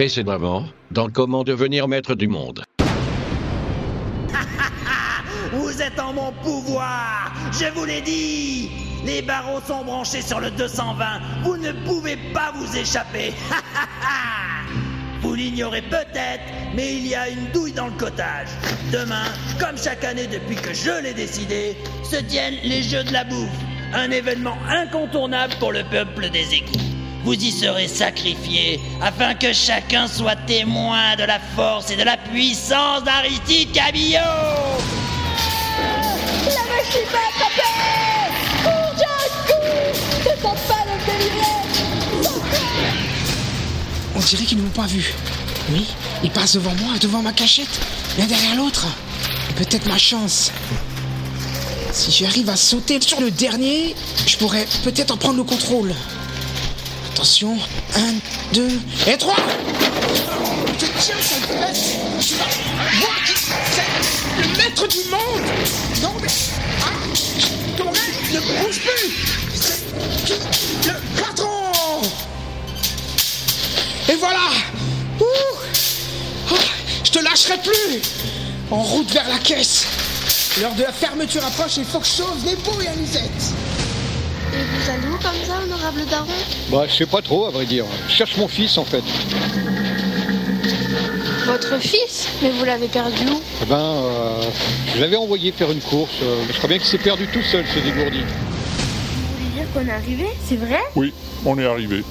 Précédemment, dans Comment devenir maître du monde. Vous êtes en mon pouvoir Je vous l'ai dit Les barreaux sont branchés sur le 220. Vous ne pouvez pas vous échapper Vous l'ignorez peut-être, mais il y a une douille dans le cottage. Demain, comme chaque année depuis que je l'ai décidé, se tiennent les Jeux de la bouffe. Un événement incontournable pour le peuple des égouts. Vous y serez sacrifiés afin que chacun soit témoin de la force et de la puissance d'Aristide Cabillo La machine va attraper Cours, Jack, cours Ne tente pas de me délivrer On dirait qu'ils ne m'ont pas vu. Oui, ils passent devant moi, devant ma cachette, l'un derrière l'autre. Peut-être ma chance. Si j'arrive à sauter sur le dernier, je pourrais peut-être en prendre le contrôle. Attention, un, deux et trois. Je tiens son fesse Tu vas voir qui c'est Le maître du monde. Non mais... Ah Ton rêve ne bouge plus. C'est qui Le patron. Et voilà. Ouh. Ah, Je te lâcherai plus. En route vers la caisse. L'heure de la fermeture approche il faut que je sauve les beaux et Anisette Et vous allez où comme ça, honorable daron Bah, je sais pas trop, à vrai dire. Je cherche mon fils, en fait. Votre fils Mais vous l'avez perdu où Eh ben, euh, je l'avais envoyé faire une course. euh, je crois bien qu'il s'est perdu tout seul, ce dégourdi. Vous voulez dire qu'on est arrivé C'est vrai Oui, on est arrivé.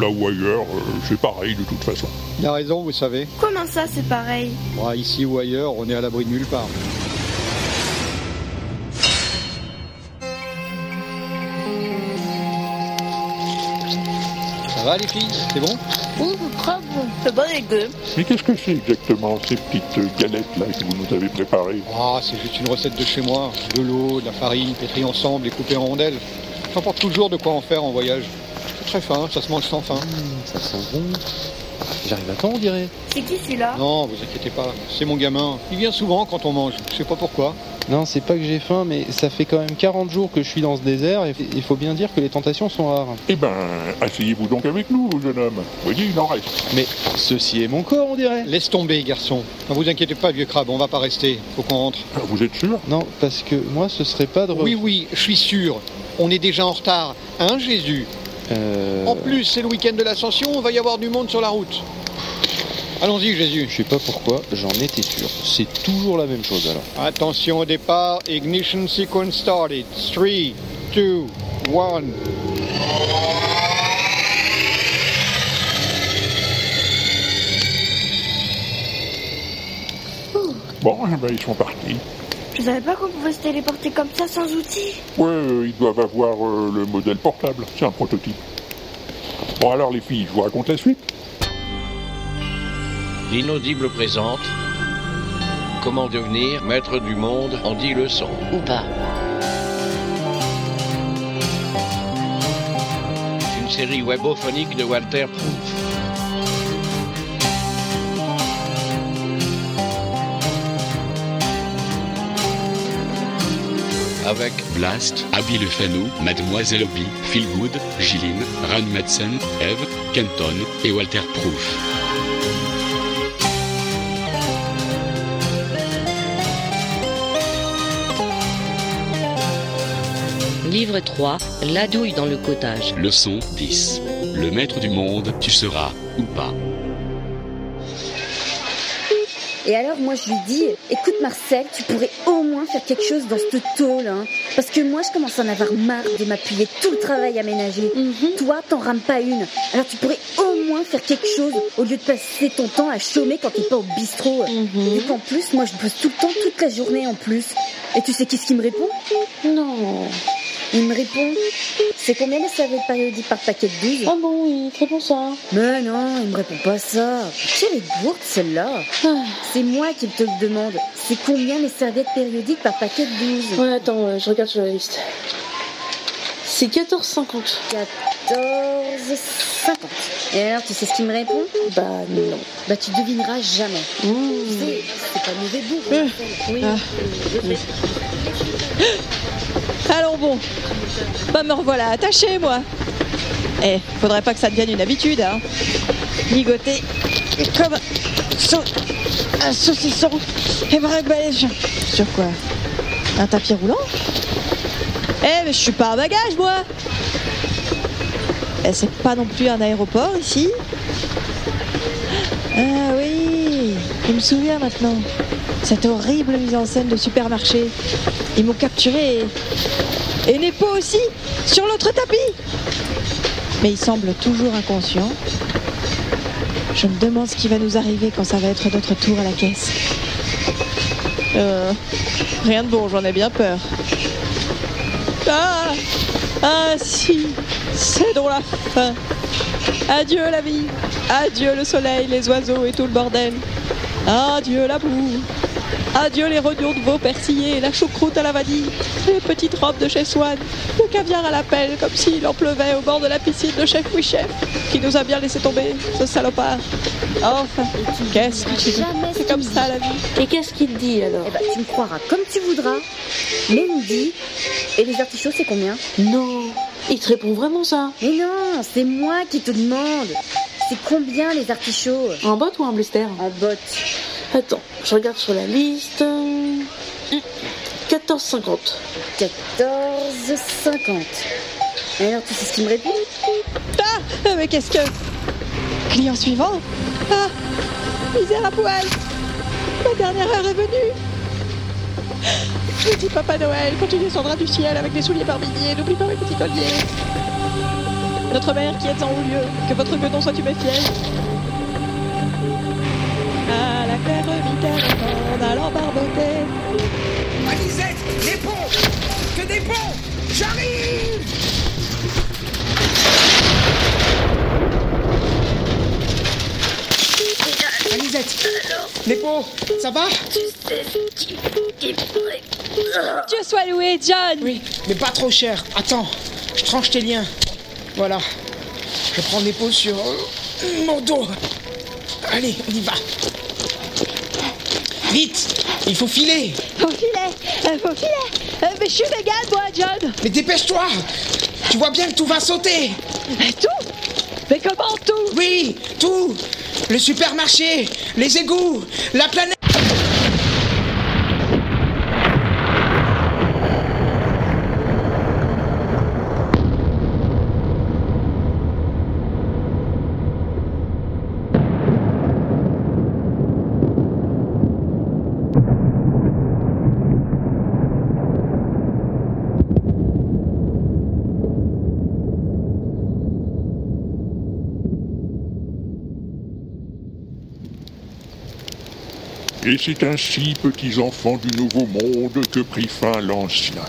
Là ou ailleurs, euh, c'est pareil de toute façon. Il a raison, vous savez. Comment ça, c'est pareil Bon, ici ou ailleurs, on est à l'abri de nulle part. Ça va, les filles C'est bon Ouh, très bon. C'est bon les deux. Mais qu'est-ce que c'est exactement ces petites euh, galettes-là que vous nous avez préparées? Ah, c'est juste une recette de chez moi. De l'eau, de la farine, pétrie ensemble et coupée en rondelles. J'emporte toujours de quoi en faire en voyage. C'est très fin, ça se mange sans faim. Ça sent bon. J'arrive à temps, on dirait. C'est qui celui-là? Non, vous inquiétez pas, c'est mon gamin. Il vient souvent quand on mange, je sais pas pourquoi. Non, c'est pas que j'ai faim, mais ça fait quand même 40 jours que je suis dans ce désert et il faut bien dire que les tentations sont rares. Eh ben, asseyez-vous donc avec nous, jeune homme. Voyez, il en reste. Mais ceci est mon corps, on dirait. Laisse tomber, garçon. Ne vous inquiétez pas, vieux crabe, on va pas rester. Faut qu'on rentre. Ah, Vous êtes sûr? Non, parce que moi, ce serait pas de... re- Oui, oui, je suis sûr. On est déjà en retard. Hein, Jésus? Euh, En plus, c'est le week-end de l'ascension, on va y avoir du monde sur la route. Allons-y, Jésus. Je sais pas pourquoi, j'en étais sûr. C'est toujours la même chose alors. Attention au départ, ignition sequence started. 3, 2, 1. Bon, eh ben, ils sont partis. Je savais pas qu'on pouvait se téléporter comme ça sans outils. Ouais, euh, ils doivent avoir euh, le modèle portable. C'est un prototype. Bon, alors, les filles, je vous raconte la suite. L'inaudible présente Comment devenir maître du monde en 10 leçons. Ou pas. Une série webophonique de Walter Proof. Avec Blast, Abby Le Fano, Mademoiselle Obi, Phil Good, Gilline, Ran Madsen, Eve, Kenton et Walter Proof. Livre 3, La douille dans le cottage. Leçon 10. Le maître du monde, tu seras ou pas. Et alors moi je lui dis, écoute Marcel, tu pourrais au moins faire quelque chose dans ce tôle, hein. Parce que moi je commence à en avoir marre de m'appuyer tout le travail aménagé. Toi t'en rames pas une. Alors tu pourrais au moins faire quelque chose au lieu de passer ton temps à chômer quand t'es pas au bistrot. Et qu'en plus moi je bosse tout le temps, toute la journée en plus. Et tu sais qu'est-ce qu'il me répond? Non. Il me répond, c'est combien les serviettes périodiques par paquet de 12 Ah bon, oui, très bon ça. Mais non, il me répond pas ça. Quelle est gourde celle-là? C'est moi qui te le demande. C'est combien les serviettes périodiques par paquet de 12 Ouais, attends, euh, je regarde sur la liste. C'est 14,50. 14,50. Et alors, tu sais ce qu'il me répond? Bah non. Bah tu devineras jamais. Tu sais, c'est pas mauvais goût. Euh. Oui. Allons bon. Bah me revoilà attaché moi. Eh, faudrait pas que ça devienne une habitude, hein. Ligoter comme un saucisson et belge. Sur quoi? Un tapis roulant? Eh, mais je suis pas un bagage, moi Eh, c'est pas non plus un aéroport ici Ah oui, je me souviens maintenant. Cette horrible mise en scène de supermarché. Ils m'ont capturé et... Et Nepo aussi, sur l'autre tapis Mais il semble toujours inconscient. Je me demande ce qui va nous arriver quand ça va être notre tour à la caisse. Euh, rien de bon, j'en ai bien peur. Ah Ah si C'est dans la fin Adieu la vie Adieu le soleil, les oiseaux et tout le bordel Adieu la boue Adieu les rognons de veau persillés, la choucroute à la vanille, les petites robes de chez Swan, le caviar à la pelle comme s'il en pleuvait au bord de la piscine de chef oui chef, qui nous a bien laissé tomber, ce salopard. Enfin, qu'est-ce que tu veux C'est comme ça la vie. Et qu'est-ce qu'il dit alors? Eh ben, tu me croiras comme tu voudras. Mais il me dit. Et les artichauts, c'est combien? Non, il te répond vraiment ça? Mais non, c'est moi qui te demande. C'est combien les artichauts? En botte ou en blister? En botte. Attends, je regarde sur la liste. Hum, 14,50. 14,50. Et alors, tu sais ce qu'il me répond? Ah Mais qu'est-ce que... Client suivant? Ah Misère à poil Ma dernière heure est venue Je dis Papa Noël, quand tu descendras du ciel avec des souliers par milliers, n'oublie pas mes petits colliers. Notre mère qui est en haut lieu, que votre gueudon soit tuméfiel. À la claire vitesse, en allant barboter. Anisette, des ponts Que des ponts J'arrive Anisette Nepo, ça va? Dieu soit loué, John Oui, mais pas trop cher. Attends, je tranche tes liens. Voilà. Je prends Nepo sur euh, mon dos. Allez, on y va. Vite Il faut filer. Faut filer euh, Faut filer. Euh, Mais je suis vegan, moi, John. Mais dépêche-toi. Tu vois bien que tout va sauter. Mais tout Mais comment tout? Oui, tout. Le supermarché, les égouts, la planète Et c'est ainsi, petits enfants du nouveau monde, que prit fin l'ancien.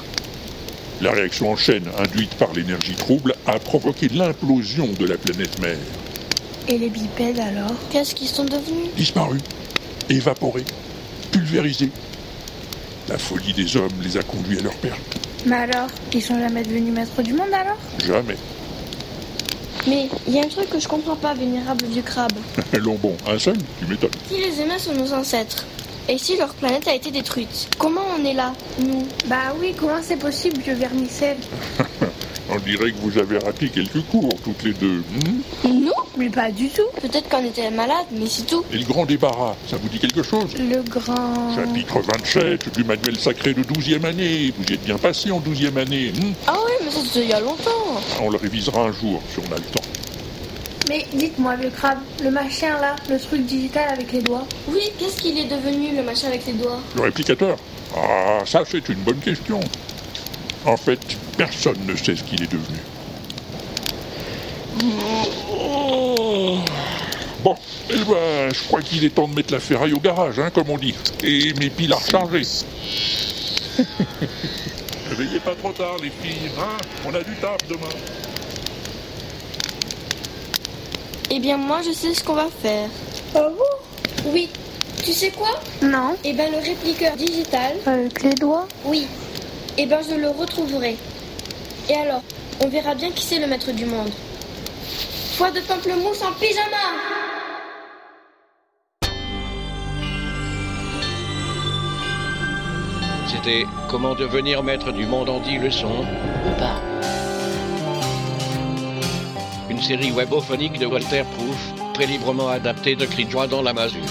La réaction en chaîne induite par l'énergie trouble a provoqué l'implosion de la planète mère. Et les bipèdes alors? Qu'est-ce qu'ils sont devenus? Disparus, évaporés, pulvérisés. La folie des hommes les a conduits à leur perte. Mais alors Ils sont jamais devenus maîtres du monde alors? Jamais. Mais il y a un truc que je comprends pas, vénérable vieux crabe. Long bon, un seul, tu m'étonnes. Si les humains sont nos ancêtres, et si leur planète a été détruite, comment on est là, nous? Bah oui, comment c'est possible, vieux vermicelle? On dirait que vous avez raté quelques cours, toutes les deux. hmm? Nous? Mais pas du tout. Peut-être qu'on était malades, mais c'est tout. Et le grand débarras, ça vous dit quelque chose? Le grand... Chapitre 27 du manuel sacré de 12e année. Vous y êtes bien passé en 12e année. hmm? Ah oui, mais ça c'était il y a longtemps. On le révisera un jour si on a le temps. Mais dites-moi, vieux crabe, le machin là, le truc digital avec les doigts Oui, qu'est-ce qu'il est devenu, le machin avec les doigts? Le réplicateur? Ah, ça c'est une bonne question. En fait, personne ne sait ce qu'il est devenu. Bon, eh ben, je crois qu'il est temps de mettre la ferraille au garage, hein, comme on dit. Et mes piles à recharger. Ne veillez pas trop tard, les filles, hein On a du taf demain. Eh bien, moi, je sais ce qu'on va faire. Ah bon? Oui. Tu sais quoi? Non. Eh ben, le répliqueur digital. Avec les doigts? Oui. Eh ben, je le retrouverai. Et alors, on verra bien qui c'est le maître du monde. Foi de pamplemousse en pyjama C'était Comment devenir maître du monde en 10 leçons Ou pas Une série webophonique de Walter Proof très librement adapté de Cris de joie dans la masure.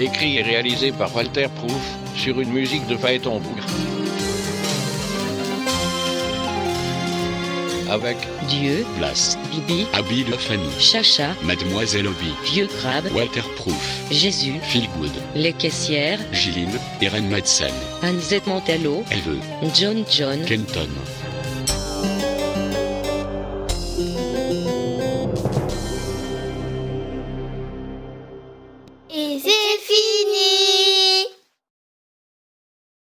Écrit et réalisé par Walter Proof sur une musique de Phaéton Bougre. Avec Dieu, Blas, Bibi, Abby Le Fanu, Chacha, Mademoiselle Obi, Vieux Crabe, Walter Proof, Jésus, Phil Good, Les Caissières, Giline, Irene Madsen, Anzette Mantello, Elle veut, John John, Kenton,